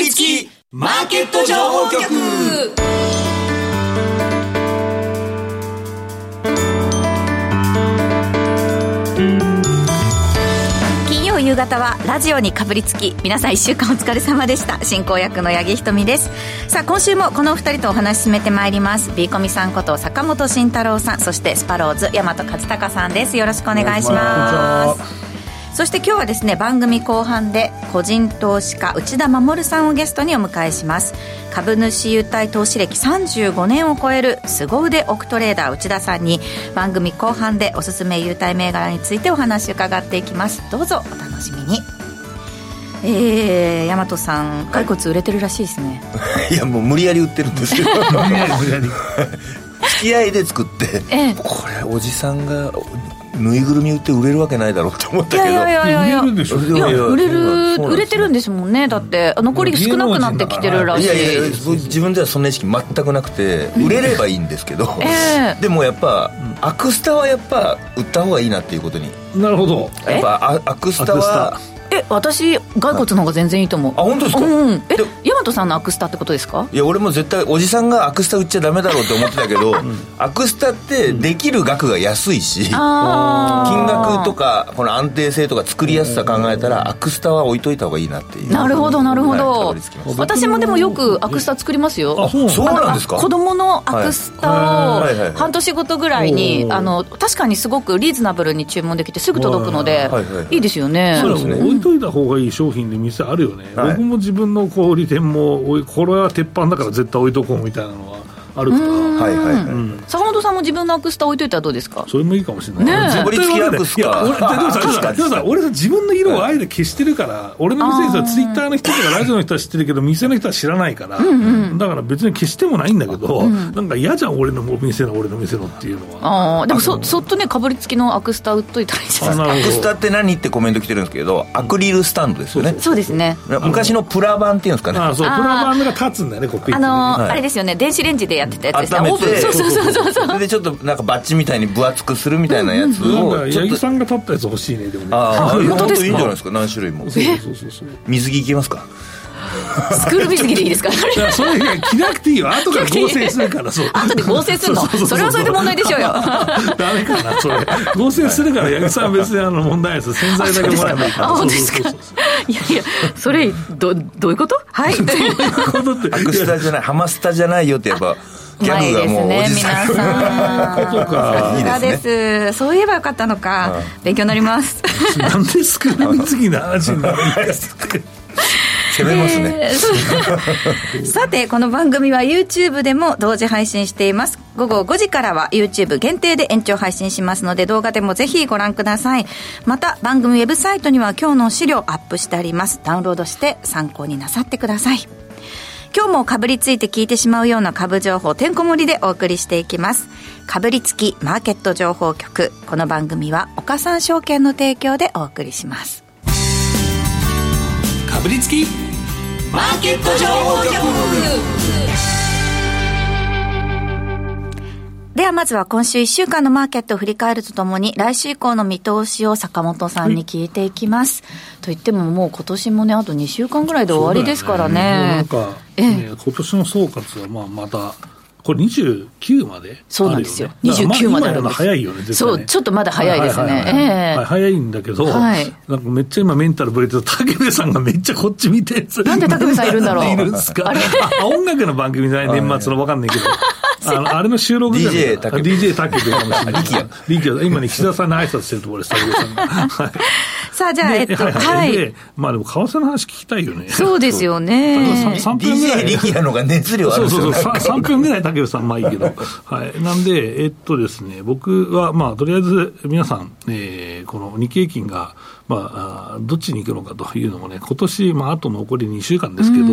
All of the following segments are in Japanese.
りつきマーケット情報局。金曜夕方はラジオにかぶりつき皆さん1週間お疲れ様でした。進行役の八木ひとみです。さあ今週もこのお二人とお話し進めてまいります。ビーコミさんこと坂本慎太郎さんそしてスパローズ大和勝孝さんです。よろしくお願いしますそして今日はですね番組後半で個人投資家内田守さんをゲストにお迎えします。株主優待投資歴35年を超える凄腕オクトレーダー内田さんに番組後半でおすすめ優待銘柄についてお話伺っていきます。どうぞお楽しみに。えー、大和さん骸骨売れてるらしいですね。いやもう無理やり売ってるんですけど無理やり無理やり。付 き合いで作って、ええ、これおじさんがぬいぐるみ売って売れるわけないだろうって思ったけど。いやいやいやいや。売れるでしょ。いや売れる売れてるんですもんね。だって残り少なくなってきてるらしい。いやいや自分ではそんな意識全くなくて売れればいいんですけど、えー、でもやっぱアクスタはやっぱ売った方がいいなっていうことに。なるほど。やっぱアクスタはえ私骸骨の方が全然いいと思う。あ本当ですか、うん、え大和さんのアクスタってことですか？いや俺も絶対おじさんがアクスタ売っちゃダメだろうって思ってたけど、うん、アクスタってできる額が安いし、うん、金額とかこの安定性とか作りやすさ考えたらアクスタは置いといた方がいいなっていう。なるほどなるほど、私もでもよくアクスタ作りますよ。あそうなんですか？子供のアクスタを半年ごとぐらいにあの確かにすごくリーズナブルに注文できてすぐ届くのでいいですよね。そうですね。置いといた方がいい商品で店あるよね、はい、僕も自分の小売店もこれは鉄板だから絶対置いとこうみたいなのはあるから。はいはいはい、うん、坂本さんも自分のアクスタ置いといたらどうですか？それもいいかもしれない。ね自分付きアクスタ俺でもさ俺さ自分の色をあえて消してるから、俺の店でさツイッターの人とかラジオの人は知ってるけど店の人は知らないから、うんうん、だから別に消してもないんだけど、うん、なんか嫌じゃん俺の店の俺の店のっていうのは。ああでもそそっとねかぶりつきのアクスタ売っといたらいいじゃないアクスタって何ってコメント来てるんですけどアクリルスタンドですよね。そうですね。昔のプラ板っていうんですかね。あそうプラ板が立つんだよねコッピーあのーはい、あれですよね電子レンジでやってたやつですね。てそうそうそうそう。それでちょっとなんかバッチみたいに分厚くするみたいなやつを八木さんが立ったやつ欲しいねでもね。ああ本当いいんじゃないですか？何種類も。そうそうそうそう。水着いきますか？スクール水着でいいですか？それ着なくていいよ。後から合成するからそう。後で合成するの？それはそれで問題でしょうよ。ダメかなそれ。合成するから八木さん別にあの問題です。洗剤だけもらえばいいから。あ本当ですか？いやいやそれどどういうこと？はい。どういうことってアクスタじゃないハマスタじゃないよってやっぱギャグがもうおじさん。皆さん。さすがですそういえばよかったのか。勉強になります。なんでスクール水着の話になですか。攻めますね、えー、さてこの番組は YouTube でも同時配信しています。午後5時からは YouTube 限定で延長配信しますので動画でもぜひご覧ください。また番組ウェブサイトには今日の資料アップしてあります。ダウンロードして参考になさってください今日もかぶりついて聞いてしまうような株情報てんこ盛りでお送りしていきます。かぶりつきマーケット情報局。この番組は岡三証券の提供でお送りします。かぶりつきマーケット情報局。ではまずは今週1週間のマーケットを振り返るとともに来週以降の見通しを坂本さんに聞いていきます、といってももう今年もねあと2週間ぐらいで終わりですからね、ね、なんか、ね、今年の総括はまあまたこれ29まで、ね、そうなんですよ。29まであるんです。早いよね、そう、ちょっとまだ早いですね。早いんだけど、はい、なんかめっちゃ今メンタルブレてる武部さんがめっちゃこっち見てなんで武部さんいるんだろう。いるんですか？あれ？音楽の番組じゃない、年末のわかんないけど。あの あれの収録じゃない DJ タケ DJ タケかもしれない。力也。今ね、岸田さんに挨拶してるところです、武部さんが。はい。さあ、じゃあ、えっと、はい。で、まあでも、為替の話聞きたいよね。そうですよね。3分ぐらい。DJ 力也のが熱量あるそうそうそう。3分ぐらい武部さん、まあいいけど。はい。なんで、えっとですね、僕は、まあ、とりあえず皆さん、えー、この日経金が、まあ、どっちに行くのかというのもね、今年まああと残り2週間ですけど、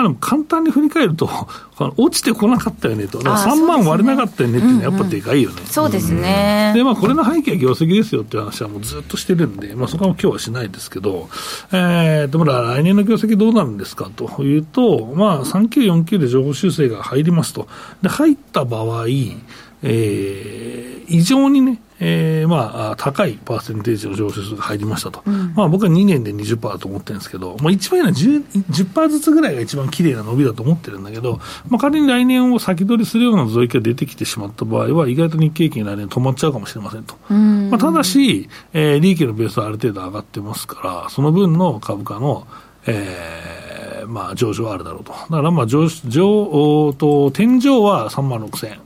まあでも簡単に振り返ると、落ちてこなかったよねと、3万割れなかったよねっていうのはやっぱでかいよね。そうですね。で、まあこれの背景は業績ですよっていう話はもうずっとしてるんで、まあそこは今日はしないですけど、えー、でも来年の業績どうなるんですかというと、まあ3949で情報修正が入りますと。で、入った場合、えー、異常にね、えー、まあ、高いパーセンテージの上昇数が入りましたと。うん、まあ、僕は2年で20%だと思ってるんですけど、まあ、一番いいのは 10%, 10ずつぐらいが一番綺麗な伸びだと思ってるんだけど、まあ、仮に来年を先取りするような増益が出てきてしまった場合は、意外と日経平均来年止まっちゃうかもしれませんと。まあ、ただし、えー、利益のベースはある程度上がってますから、その分の株価の、えー、まあ、上昇はあるだろうと。だからまあ上、上、と、天井は3万6000円。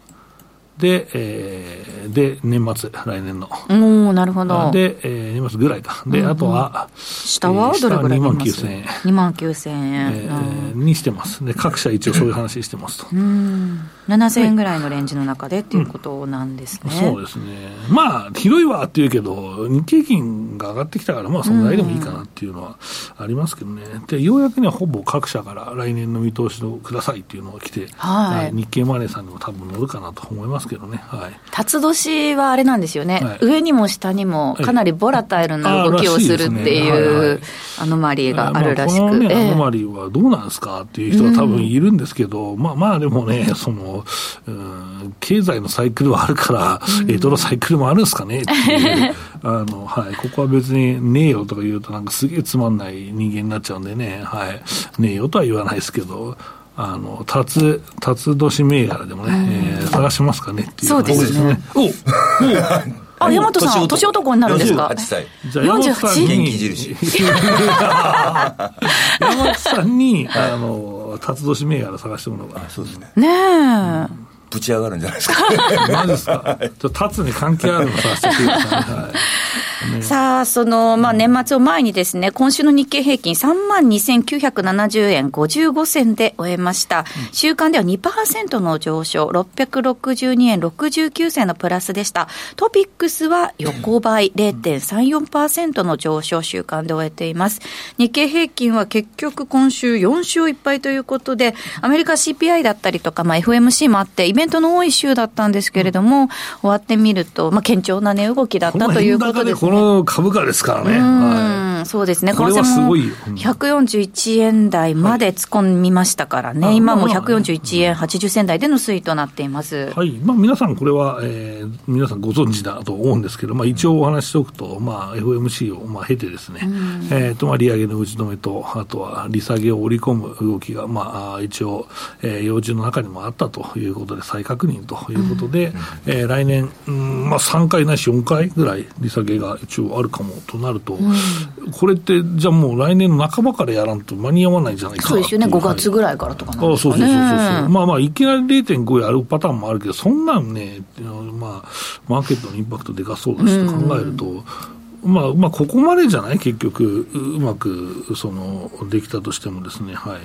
で、えー、で、年末、来年の。おなるほど。で、えー、年末ぐらいか。で、あとは、下はどれぐらい2万9000円。2万9000円。えー、にしてます。で、各社一応そういう話してますと。うん。7000円ぐらいのレンジの中でっていうことなんですね。うん、そうですね。まあ、広いわっていうけど、日経金が上がってきたから、まあ、そのぐらいでもいいかなっていうのはありますけどね。で、ようやくね、ほぼ各社から来年の見通しをくださいっていうのが来て、はい、日経マネーさんにも多分乗るかなと思いますけどね。はい。辰年はあれなんですよね、はい、上にも下にもかなりボラタイルな動きをするっていうアノマリーがあるらしく、アノマリーはどうなんですかっていう人は多分いるんですけど、うん、まあまあでもね、その、うん、経済のサイクルはあるから、うん、エトロサイクルもあるんですかねっていう、あの、はい、ここは別にねえよとか言うとなんかすげえつまんない人間になっちゃうんでね、はい、ねえよとは言わないですけど、あの、たつ、たつ年銘柄でもね、えー、探しますかねっていうそうですね。おおあ、大和さん、年男になるんですか ?48 歳。じゃあ、48? 元気印。山本さんに、あの、たつ年銘柄探してもらうかそうですね。ねえ。ぶち上がるんじゃないですか？マジですか？ちょっと立つに関係あるのさせてください。はいさあ、その、まあ、年末を前にですね、今週の日経平均3万2970円55銭で終えました。週間では2%の上昇、662円69銭のプラスでした。トピックスは横ばい0.34%の上昇週間で終えています。日経平均は結局今週4勝1敗ということで、アメリカ CPI だったりとか、まあ、FMC もあって、イベントの多い週だったんですけれども、終わってみると、まあ、堅調な値動きだったということですね。の株価ですからね。はい、そうですね。これはすごいよ。141円台まで突っ込みましたからね。はい、今も141円80銭台での推移となっています。はい。まあ皆さんこれは、えー、皆さんご存知だと思うんですけど、まあ一応お話しておくと、まあ FMC をまあ経てですね、えっ、ー、とまあ利上げの打ち止めと、あとは利下げを織り込む動きが、まあ一応、えー、要人の中にもあったということで再確認ということで、うん、えー、来年、うん、まあ3回ないし4回ぐらい利下げが一応あるかもとなると、うん、これって、じゃあもう来年の半ばからやらんと間に合わないじゃないか。そうですよね、5月ぐらいからとかなんですか、ね、そうそうそうそう、まあまあ、いきなり0.5やるパターンもあるけど、そんなんね、まあ、マーケットのインパクトでかそうだしと考えると、うん。まあ、まあ、ここまでじゃない？結局、うまく、その、できたとしてもですね、はい。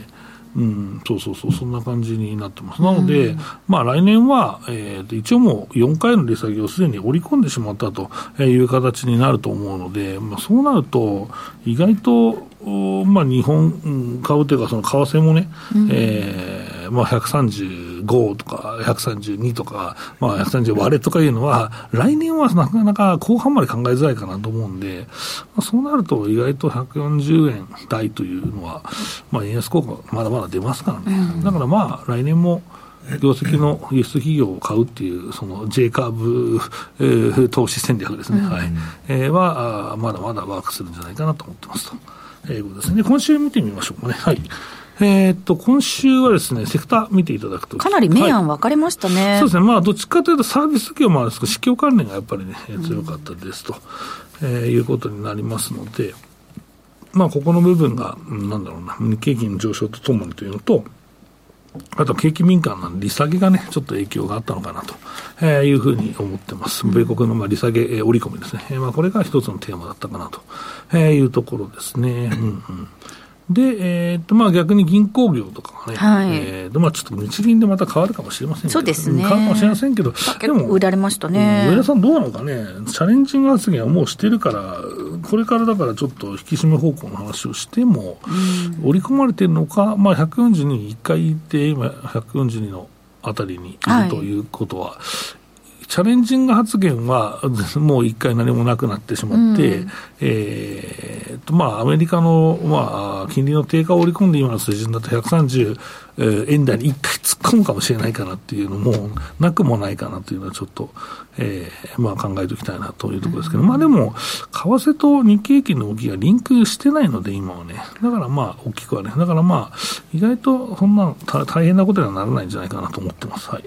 うん、そうそうそう、そんな感じになってます。なので、うん、まあ来年は、えー、一応もう4回の利下げをすでに織り込んでしまったという形になると思うので、まあ、そうなると、意外とまあ、日本株というか、その為替もね、うん、えー、まあ、135とか132とか、まあ、130割れとかいうのは、来年はなかなか後半まで考えづらいかなと思うんで、まあ、そうなると意外と140円台というのは、まあ、円安効果まだまだ出ますからね。うん、だからまあ、来年も、業績の輸出企業を買うっていう、その J カーブ、えー、投資戦略ですね、うん、はい、えー、はあ、まだまだワークするんじゃないかなと思ってますと。英語ですね。今週見てみましょうかね。はい。えー、っと、今週はですね、セクター見ていただくと。かなり明暗分かれましたね、はい、そうですね。まあ、どっちかというとサービス業もあるんですけど、市況関連がやっぱりね、強かったですと、うん、えー、いうことになりますので、まあ、ここの部分が、なんだろうな、日経金の上昇とともにというのと、あと景気敏感なんで、利下げがね、ちょっと影響があったのかなと、えー、いうふうに思ってます。米国のまあ利下げ、えー、織り込みですね。えー、まあこれが一つのテーマだったかなと、えー、いうところですね。うんうんで、えーとまあ、逆に銀行業とかがね、はい、えーとまあ、ちょっと日銀でまた変わるかもしれませんけど、そうですね、変わるかもしれませんけど、でも、売られましたね、上田さん、どうなのかね、チャレンジング発言はもうしてるから、これからだからちょっと引き締め方向の話をしても、織り込まれてるのか、まあ、142に1回いて、今、142のあたりにいるということは、はいチャレンジング発言は、もう一回何もなくなってしまって、うん、えーとまあ、アメリカの、まあ、金利の低下を織り込んで今の水準だと130円台に一回突っ込むかもしれないかなっていうのも、なくもないかなというのはちょっと、えーまあ、考えておきたいなというところですけど、うん、まあでも、為替と日経平均の動きがリンクしてないので、今はね、だからまあ、大きくはね、だからまあ、意外とそんな大変なことにはならないんじゃないかなと思ってます。はい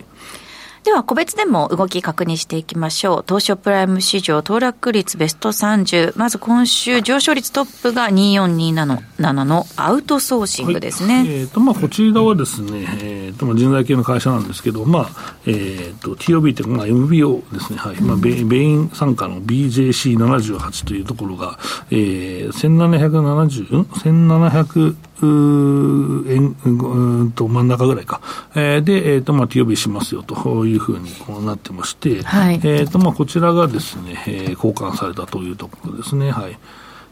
では、個別でも動き確認していきましょう。東証プライム市場、騰落率ベスト30。まず今週上昇率トップが2427のアウトソーシングですね。はい、え、ー、と、まあ、こちらはですね、え、ー、と、まあ、人材系の会社なんですけど、まあ、え、ー、と、TOB っていうか、まあ、MBO ですね。はい。まあ、ベイン参加の BJC78 というところが、えー、1770、ん ?1700、円、うんと真ん中ぐらいか、えー、で、えーとまあ、TOB しますよというふうにこうなってまして、はい。えーとまあ、こちらがですね、えー、交換されたというところですね。はい。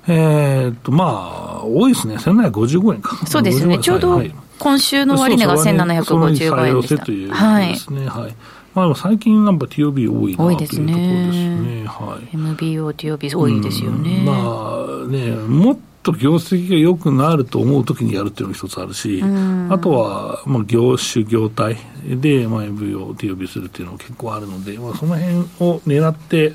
えーとまあ、多いですね、1755円か。そうですね、ちょうど今週の終値が1755円でした。というですね、はい、はい。まあ、最近、なんか TOB 多いなというところですね。はい、MBO、TOB 多いですよね。まあね、もっと業績が良くなると思うときにやるっていうのが一つあるし、あとは、まあ、業種、業態で、まあ、MV を手呼びするっていうのも結構あるので、まあ、その辺を狙って、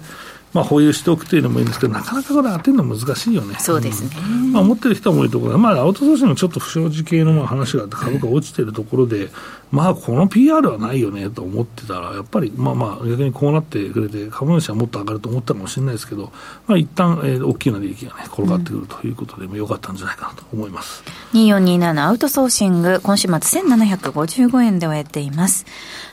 まあ、保有しておくというのもいいんですけど、なかなかこれ当てるの難しいよね。そうですね。うん、まあ、持ってる人も多いところで、まあ、アウトソーシングちょっと不祥事系のまあ話があって株価落ちてるところで、まあ、この PR はないよねと思ってたら、やっぱり、まあまあ、逆にこうなってくれて、株主はもっと上がると思ったかもしれないですけど、まあ、一旦、えー、大きな利益がね、転がってくるということで、うん、よかったんじゃないかなと思います。2427アウトソーシング、今週末1755円で終えています。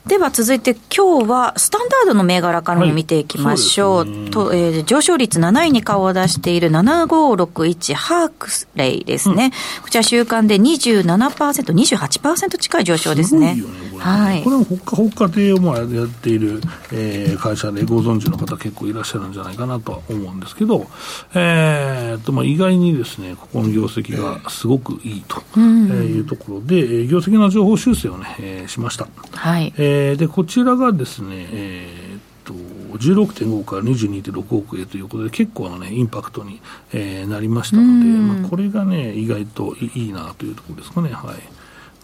では続いて今日はスタンダードの銘柄からも見ていきましょう。はい、とえー、上昇率7位に顔を出している7561ハークスレイですね。うん、こちら週間で27%、28%近い上昇ですね。すねこれはい、これもほっかほっか亭をまあやっている、えー、会社でご存知の方結構いらっしゃるんじゃないかなとは思うんですけど、えーとまあ、意外にですね、ここの業績がすごくいいというところで、業績の情報修正をね、えー、しました。はい。えーえー、でこちらがですね、えー、っと16.5から22.6億円ということで、結構な、ね、インパクトに、えー、なりましたので、まあ、これがね、意外といいなというところですかね。はい。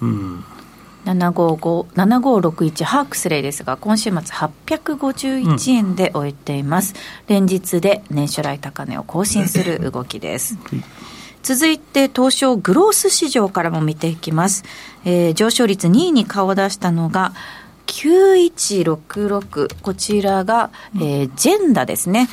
うん7561ハークスレイですが、今週末851円で終えています。うん、連日で年初来高値を更新する動きです。続いて東証グロース市場からも見ていきます。えー、上昇率2位に顔を出したのが、9166こちらが、えー、ジェンダですね。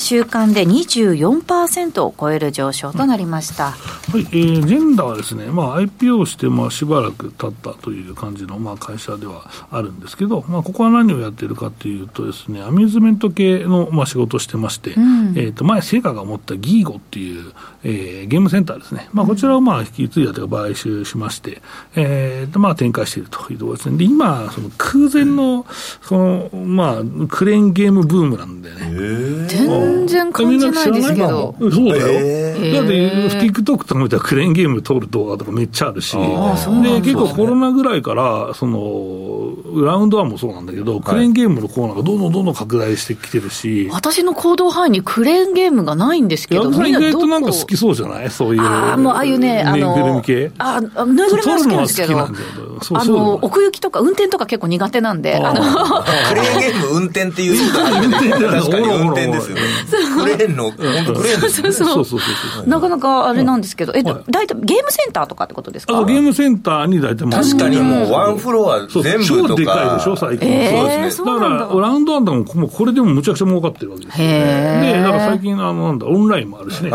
週間で24%を超える上昇となりました、はい、えー、ジェンダはですね、まあ、IPO してまあしばらく経ったという感じのまあ会社ではあるんですけど、まあ、ここは何をやっているかというとですねアミューズメント系のまあ仕事をしてまして、うん、えー、と前成果が持ったギーゴっていう、えー、ゲームセンターですね、まあ、こちらをまあ引き継いだというか買収しまして、えーとまあ、展開しているというところですね。で今その空前の、その、まあ、クレーンゲームブームなんでね。全然感じないですけど。そうだよ。だって、TikTok とか見たらクレーンゲーム撮る動画とかめっちゃあるし。で、結構コロナぐらいから、その、ラウンドワンもそうなんだけど、クレーンゲームのコーナーがどんどんどんどん拡大してきてるし。私の行動範囲にクレーンゲームがないんですけど、みんな意外となんか好きそうじゃない？そういう。ああ、もうああいうね、あの、ぬいぐるみ系？あ、ぬいぐるみは好きなんですけど、あの、奥行きとか運転とか結構苦手なんんで、あのクレーンゲーム運転っていう意味がある確かに運転ですよね。クレーンの、本当クレーンですそうそう。そうなかなかあれなんですけど、えっと、大体ゲームセンターとかってことですか？ゲームセンターに大体確かにもうワンフロア全部とか。超でかいでしょ、最近。そうですね。だ。から、ラウンドワンでもこれでもむちゃくちゃ儲かってるわけですよ。で、だから最近、あの、なんだ、オンラインもあるしね。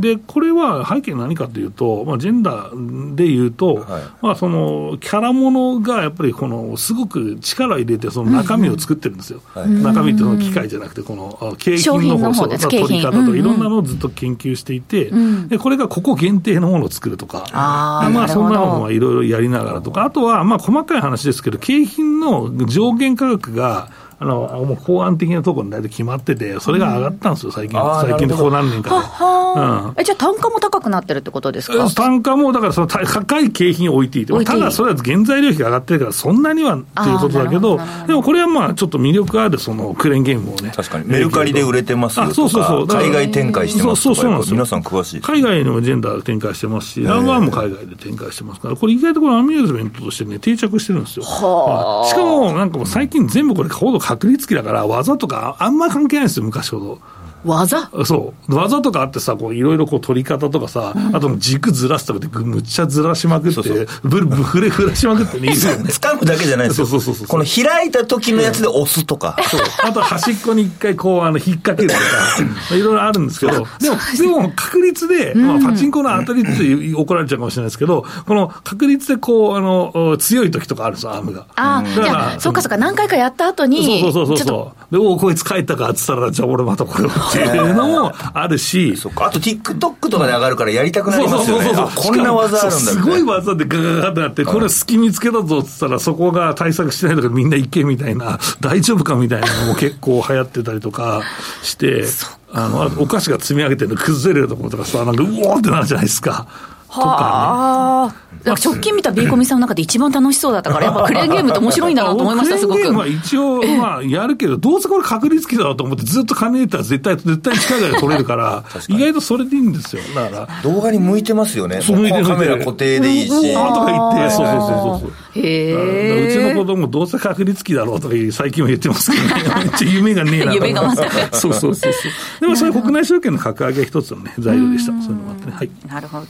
で、これは背景何かというと、まあ、ジェンダーでいうと、まあ、その、キャラものがやっぱりこの、すごく力入れて、その中身を作ってるんですよ。中身ってその機械じゃなくて、この景品の方の取り方とか、いろんなのをずっと研究していて、でこれがここ限定のものを作るとか、まあそんなのもいろいろやりながらとか、あとはまあ細かい話ですけど、景品の上限価格が、あのもう法案的なところに大体決まってて、それが上がったんですよ、最近、最近ここ何年かで。ははえじゃあ、単価も高くなってるってことですか？単価も、だからその高い景品を置いていて、ただそれは原材料費が上がってるから、そんなにはっていうことだけど、でもこれはまあ、ちょっと魅力あるそのクレーンゲームをね。確かに、メルカリで売れてますよとか、そうそうそう。海外展開してますとか、そうそうそう皆さん詳しい。海外にもジェンダー展開してますし、ランワンも海外で展開してますから、これ意外とこれアミューズメントとしてね、定着してるんですよ。はあ、しかも、なんかもう最近全部これ、ほど確率機だから、技とかあんま関係ないんですよ、昔ほど。技？そう。技とかあってさこういろいろこう取り方とかさ、うん、あと軸ずらすとかでむっちゃずらしまくってそうそう。ブルブフレフラしまくってね。掴むだけじゃないですよ。そうそうそうこの開いた時のやつで押すとか、そう。あと端っこに一回こうあの引っ掛けるとか いろいろあるんですけどでもでも確率で、まあ、パチンコの当たりって怒られちゃうかもしれないですけどこの確率でこうあの強い時とかあるんですよアームが。ああじゃあそうかそうか何回かやった後にそうそうそうそうでおこいつ帰ったかっつったらじゃあ俺またこれをっていうのもあるし、そあと TikTok とかで上がるからやりたくなりますよね。そうそうそうこんな技あるんだすごい技でガガガってなって、これ隙見つけたぞっつったら、そこが対策してないとかみんな行けみたいな、大丈夫かみたいなのも結構流行ってたりとかして、あの、お菓子が積み上げてるの崩れるところとかさ、なんかうおーってなるじゃないですか。とかね。直近見たビーコミさんの中で一番楽しそうだったから、やっぱクレーンゲームって面白いんだなと思いました、すごく。クレーンゲームは一応、まあ、やるけど、どうせこれ確率機だろうと思って、ずっと金入れたら絶対、絶対近いで取れるから、意外とそれでいいんですよ。だから。動画に向いてますよね。そう、向いてカメラ固定でいいし。あとか言って、そうそうそうそう。へえ。うちの子供どうせ確率機だろうとか最近は言ってますけど、ね、めっちゃ夢がねえな。夢がまさか。そうそうそうそう。でもそれ国内証券の格上げ一つのね、材料でした。そういうのもあってね。はい。なるほど。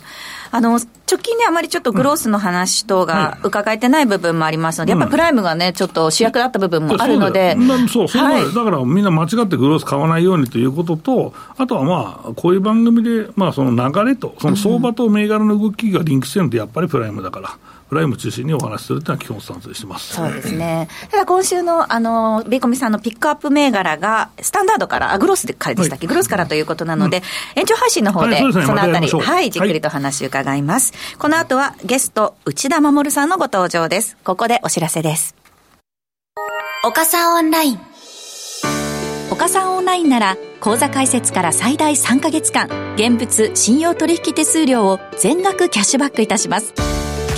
あの、直近であまりちょっとグロースの話等が伺えてない部分もありますので、やっぱプライムがね、ちょっと主役だった部分もあるので。そう、そう、はい、だからみんな間違ってグロース買わないようにということと、あとはまあ、こういう番組で、まあその流れと、その相場と銘柄の動きがリンクしてるので、やっぱりプライムだから。プライム中心にお話しするというのは基本スタンスしてます。そうですね。ただ今週の、あの、ビーコミさんのピックアップ銘柄が、スタンダードから、あ、グロスからでしたっけ、はい、グロスからということなので、うん、延長配信の方で、そのあたり、はい、じっくりと話伺います。はい、この後はゲスト、内田守さんのご登場です。ここでお知らせです。岡さんオンライン。岡さんオンラインなら、口座開設から最大3ヶ月間、現物信用取引手数料を全額キャッシュバックいたします。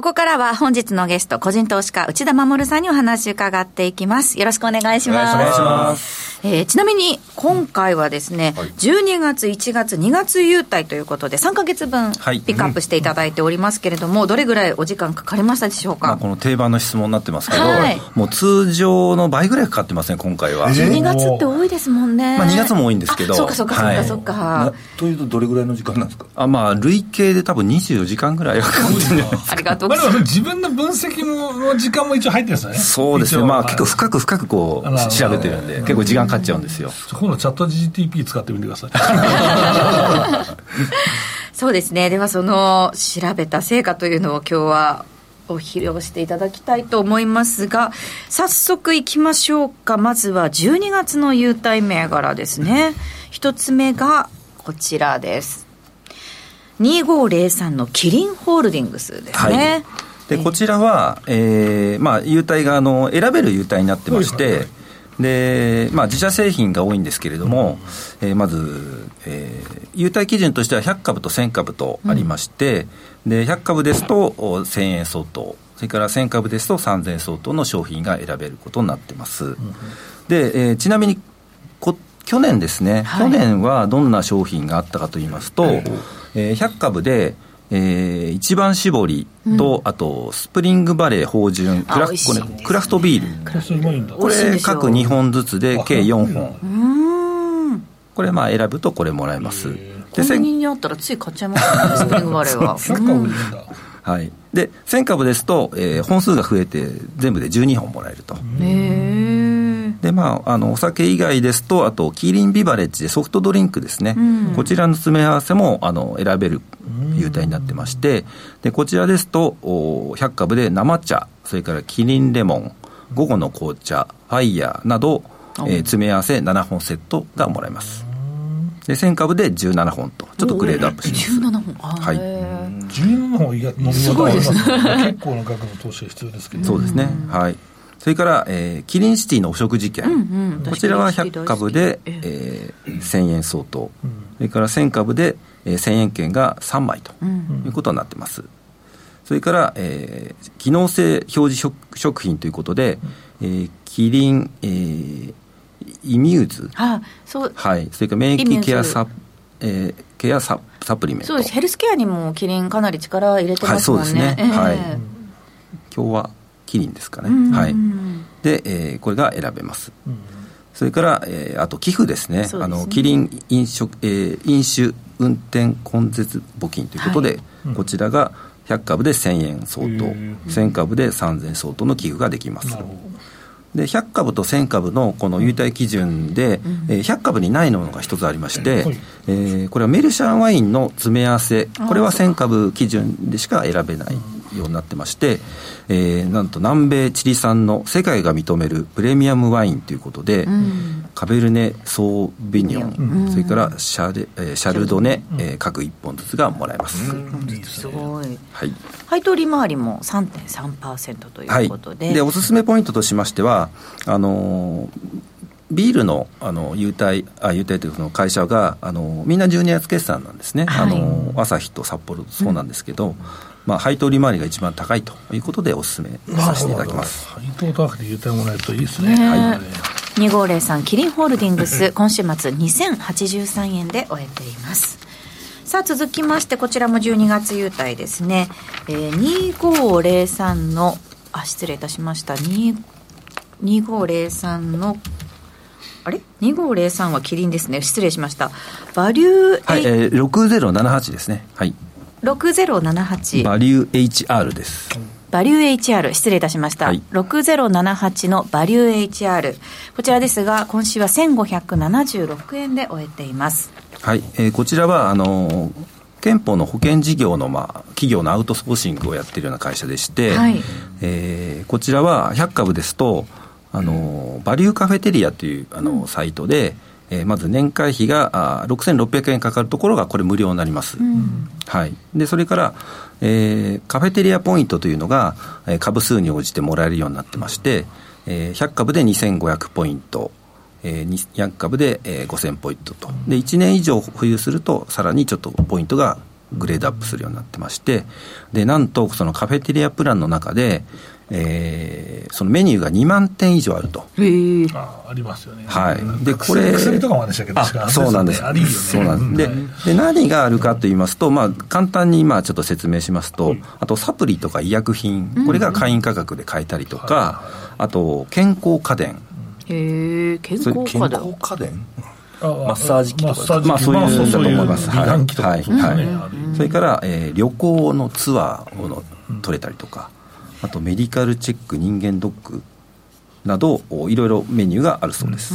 ここからは本日のゲスト、個人投資家、内田守さんにお話伺っていきます。よろしくお願いします。お願いします。えー、ちなみに、今回はですね、はい、12月、1月、2月優待ということで、3か月分、ピックアップしていただいておりますけれども、はい、どれぐらいお時間かかりましたでしょうか？まあ、この定番の質問になってますけど、はい、もう通常の倍ぐらいかかってますね、今回は。12月って多いですもんね。まあ、2月も多いんですけど。そうか、そうか、そうか、そうか。というと、どれぐらいの時間なんですか？あまあ、累計で多分24時間ぐらいかかってるんじゃないですか。ありがとうございます。自分の分析もの時間も一応入ってるんですよね。そうですね。まあ、結構深く深くこう、調べてるんで、結構時間かかっちゃうんですよ。今度チャット GTP 使ってみてください。そうですね。ではその調べた成果というのを今日はお披露していただきたいと思いますが早速いきましょうか。まずは12月の優待銘柄ですね。一つ目がこちらです。2503のキリンホールディングスですね、はい。でこちらは、えーまあ、優待があの選べる優待になってまして、で、まあ、自社製品が多いんですけれども、うん、えー、まず、えー、優待基準としては100株と1000株とありまして、うん、で100株ですと1000円相当それから1000株ですと3000相当の商品が選べることになってます。うん、で、えー、ちなみにこ去年ですね、はい、去年はどんな商品があったかといいますと、えー、100株で、えー、一番搾りと、うん、あとスプリングバレー芳醇クラこれクラフトビール。これ各2本ずつで計4本。これまあ選ぶとこれもらえます。コンビニにあったらつい買っちゃいますね スプリングバレーは。はい、で1000株ですと、えー、本数が増えて全部で12本もらえると。へえでまあ、あのお酒以外ですと、あとキーリンビバレッジでソフトドリンクですね、うん、こちらの詰め合わせもあの選べる優待になってまして、でこちらですと、100株で生茶、それからキリンレモン、午後の紅茶、ファイヤーなど、えー、詰め合わせ7本セットがもらえます。で1000株で17本と、ちょっとグレードアップします。17本。はい、17本飲み方ありますね、結構な額の投資が必要ですけど、そうですね。はいそれから、えー、キリンシティのお食事券、うんうん、こちらは100株で、えー、1000円相当、うん、それから1000株で、えー、1000円券が3枚ということになってます。それから、えー、機能性表示食食品ということで、えー、キリン、えー、イミューズ、あそう。はい、それから免疫ケアサ,、えー、ケアササプリメント。そうです。ヘルスケアにもキリンかなり力入れてますもんね、はい、そうですね、えー、はい。今日はキリンですかね、はい、で、えー、これが選べます、それから、えー、あと寄付ですね、すね。あのキリン飲食、えー、飲酒運転根絶募金ということで、はい、こちらが100株で1000円相当、1000株で3000円相当の寄付ができます。で100株と1000株のこの優待基準で、うん、えー、100株にないのが一つありまして、えー、これはメルシャンワインの詰め合わせ。これは1000株基準でしか選べないようになってまして、えー、なんと南米チリ産の世界が認めるプレミアムワインということで、うん、カベルネ・ソービニョン、うん、それからシャレ、えー、シャルドネ、うん、えー、各1本ずつがもらえます、すごい、はい、配当利回りも3.3%ということで,、はい、でおすすめポイントとしましてはあのービールのあの優待、あ優待というその会社があの、みんな12月決算なんですね、はい、あの朝日と札幌、そうなんですけど、うん、まあ、配当利回りが一番高いということでお勧めさせていただきます。配当高くて優待もらえるといいですね、ねはい、2503キリンホールディングス 今週末2083円で終えています。さあ続きましてこちらも12月優待ですね、えー、2503のあ失礼いたしました。2503のあれ ?2503 はキリンですね。失礼しました。バリュー、はい、えー、6078ですね。はい。6078バリュー HR ですバリュー HR 失礼いたしました、はい、6078のバリュー HR こちらですが今週は1576円で終えていますはい、えー、こちらはあの憲法の保険事業の、まあ、企業のアウトソーシングをやっているような会社でして、はい、えー、こちらは100株ですとあのバリューカフェテリアというあの、うん、サイトで、えー、まず年会費があ6600円かかるところがこれ無料になります、うん、はい、でそれから、えー、カフェテリアポイントというのが、えー、株数に応じてもらえるようになってまして、えー、100株で2500ポイントえー、200株で、えー、5000ポイントと。で1年以上保有するとさらにちょっとポイントがグレードアップするようになってましてでなんとそのカフェテリアプランの中で、えー、そのメニューが2万点以上あると。へあありますよね。はい。で、これ。薬とかもでしたけど、そうなんです。ありね、そうなんです。で、で、何があるかと言いますと、まあ、簡単に今ちょっと説明しますと、あとサプリとか医薬品、これが会員価格で買えたりとか、あと健康家電。へえ、健康家電？健康家電？マッサージ機とかまあそういうんだと思います。はい。はい。はい。それから、えー、旅行のツアーを取れたりとか、あとメディカルチェック人間ドックなどいろいろメニューがあるそうです、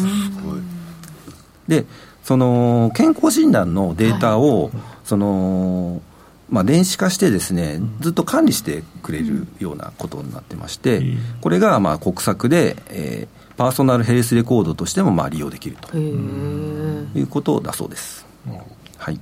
でその健康診断のデータを、はい、そのまあ、電子化してですね、ずっと管理してくれるようなことになってまして、これがまあ国策で、えー、パーソナルヘルスレコードとしてもまあ利用できるということだそうです。はい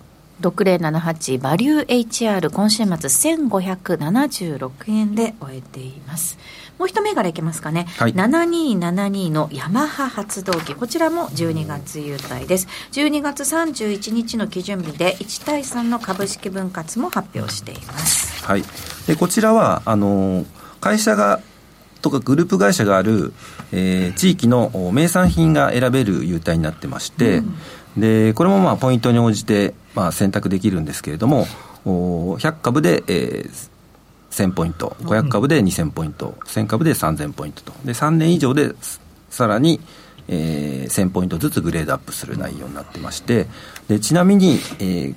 6078バリュー HR 今週末1576円で終えています。もう一銘柄いけますかね、はい、7272のヤマハ発動機。こちらも12月優待です。12月31日の基準日で1対3の株式分割も発表しています。はい。でこちらはあの会社がとかグループ会社がある、えー、地域の名産品が選べる優待になってまして、うん、でこれもまあポイントに応じて、まあ、選択できるんですけれども100株で、えー、1000ポイント500株で2000ポイント1000株で3000ポイントと。で3年以上でさらに、えー、1000ポイントずつグレードアップする内容になってましてでちなみに、えー、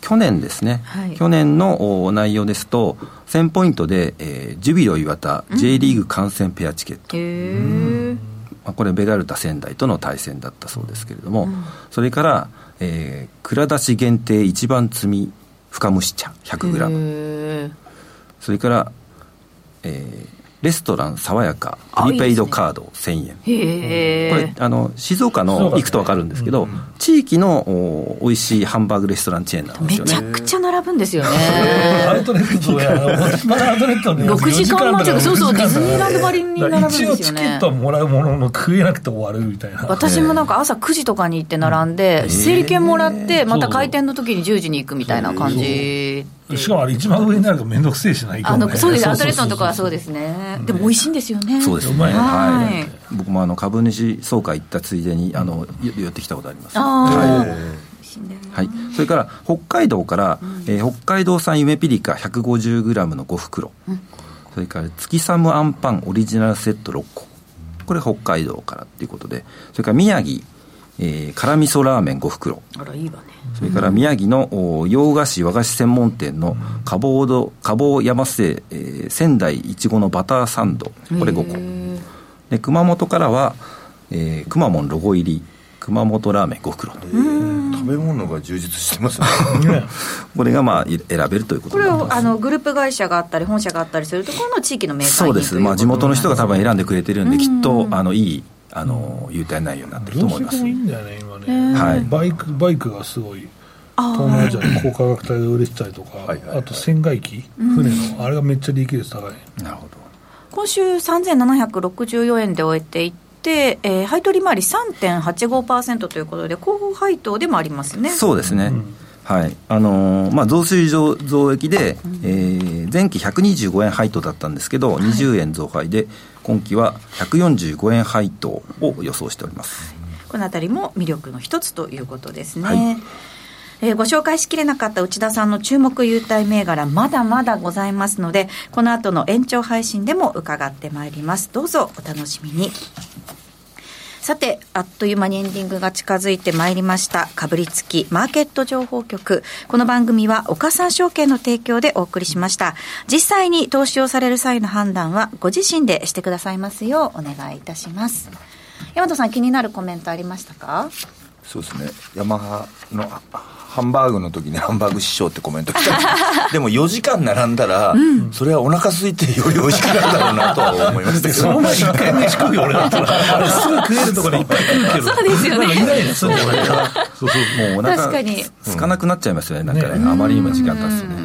去年ですね、はい、去年の内容ですと1000ポイントで、えー、ジュビロ磐田 J リーグ観戦ペアチケット、うん。まあ、これベガルタ仙台との対戦だったそうですけれども、うん、それから、えー、蔵出し限定一番摘み深蒸し茶 100g それから、えー、レストラン爽やかプリペイドカード1000円。これあの静岡の行くと分かるんですけど、地域のお美味しいハンバーグレストランチェーンなんですよね。めちゃくちゃ並ぶんですよね。アウトレットやアウトレットで。6時間待ちがそうそうディズニーランドばりに並ぶんですよね。一応チケットもらうものの食えなくて終わるみたいな。私もなんか朝9時とかに行って並んで整理券もらってまた開店の時に10時に行くみたいな感じしかもあれ一番上になると面倒くせえしないあのそうですアウトレットのとこはそうですね。でも美味しいんですよね。そうですね。はい、僕もあの株主総会行ったついでにあの寄ってきたことあります、はい。はい、それから北海道から、うん、えー、北海道産ゆめピリカ 150g の5袋、うん、それから月寒あんパンオリジナルセット6個。これ北海道からっていうことで。それから宮城えー、辛味噌ラーメン5袋。あらいいわねそれから宮城の洋菓子和菓子専門店のかぼうかぼう山瀬、えー、仙台いちごのバターサンド。これ5個。で熊本からは、えー、くまモンロゴ入り熊本ラーメン5袋。食べ物が充実してますね。これがまあ選べるということこれはあのグループ会社があったり本社があったりするところの地域のメーカーそうです、まあ、地元の人が多分選んでくれてるんできっとあのいいあの優待内容になってると思います。いいんだよね今。ね、はい、バイクバイクがすごい東南アジアで高価格帯で売れてたりとか、あと船外機、船の、あれがめっちゃ利益率高い。なるほど。今週3764円で終えていて、えー、配当利回り3.85%ということで、広報配当でもありますね。そうですね。うん。はい。あのー、まあ、増水増増益で、えー、前期125円配当だったんですけど、はい、20円増配で、今期は145円配当を予想しております、このあたりも魅力の一つということですね。はいえー、ご紹介しきれなかった内田さんの注目優待銘柄まだまだございますのでこの後の延長配信でも伺ってまいりますどうぞお楽しみにさて、あっという間にエンディングが近づいてまいりました。かぶりつきマーケット情報局。この番組は岡三証券の提供でお送りしました。実際に投資をされる際の判断はご自身でしてくださいますようお願いいたします。山田さん気になるコメントありましたか？そうですね。ヤマハのハンバーグの時にハンバーグ師匠ってコメント来た。でも4時間並んだら、うん、それはお腹空いてより美味しくなるだろうなとは思いましたけど。その前に一回飯食うよ俺だったら。あれすぐ食えるところで一回食うけど。そうですよね。いないですよそうそうもうお腹空かなくなっちゃいますよね。なんかね、ね、あまりにも時間経つとね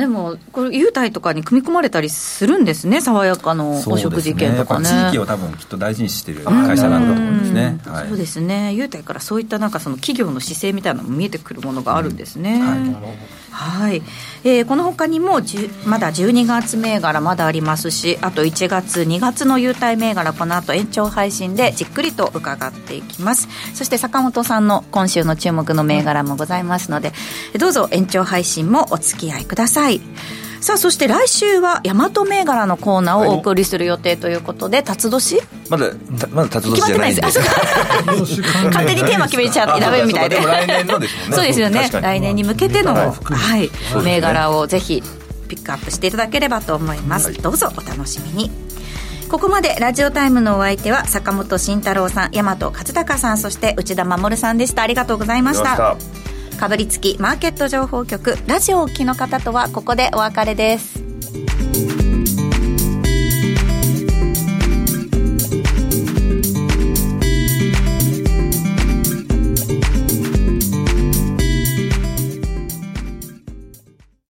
でも、これ、優待とかに組み込まれたりするんですね、爽やかのお食事券とかね。ね地域を多分きっと大事にしてる会社なんだと思うんですね。はい、そうですね、優待からそういったなんかその企業の姿勢みたいなのも見えてくるものがあるんですね。うんはいはい、えー、このほかにもまだ12月銘柄まだありますしあと1月2月の優待銘柄この後延長配信でじっくりと伺っていきます。そして坂本さんの今週の注目の銘柄もございますのでどうぞ延長配信もお付き合いください。さあそして来週は大和銘柄のコーナーをお送りする予定ということで辰年？まだまだ辰年じゃないんで。勝手にテーマ決めちゃ選べるみたいで。来年のですもんね。そうですよね。来年に向けての、はい、銘柄をぜひピックアップしていただければと思います、どうぞお楽しみに。ここまでラジオタイムのお相手は坂本慎太郎さん大和勝孝さんそして内田守さんでした。ありがとうございましたかぶりつきマーケット情報局ラジオをお聞きの方とはここでお別れです。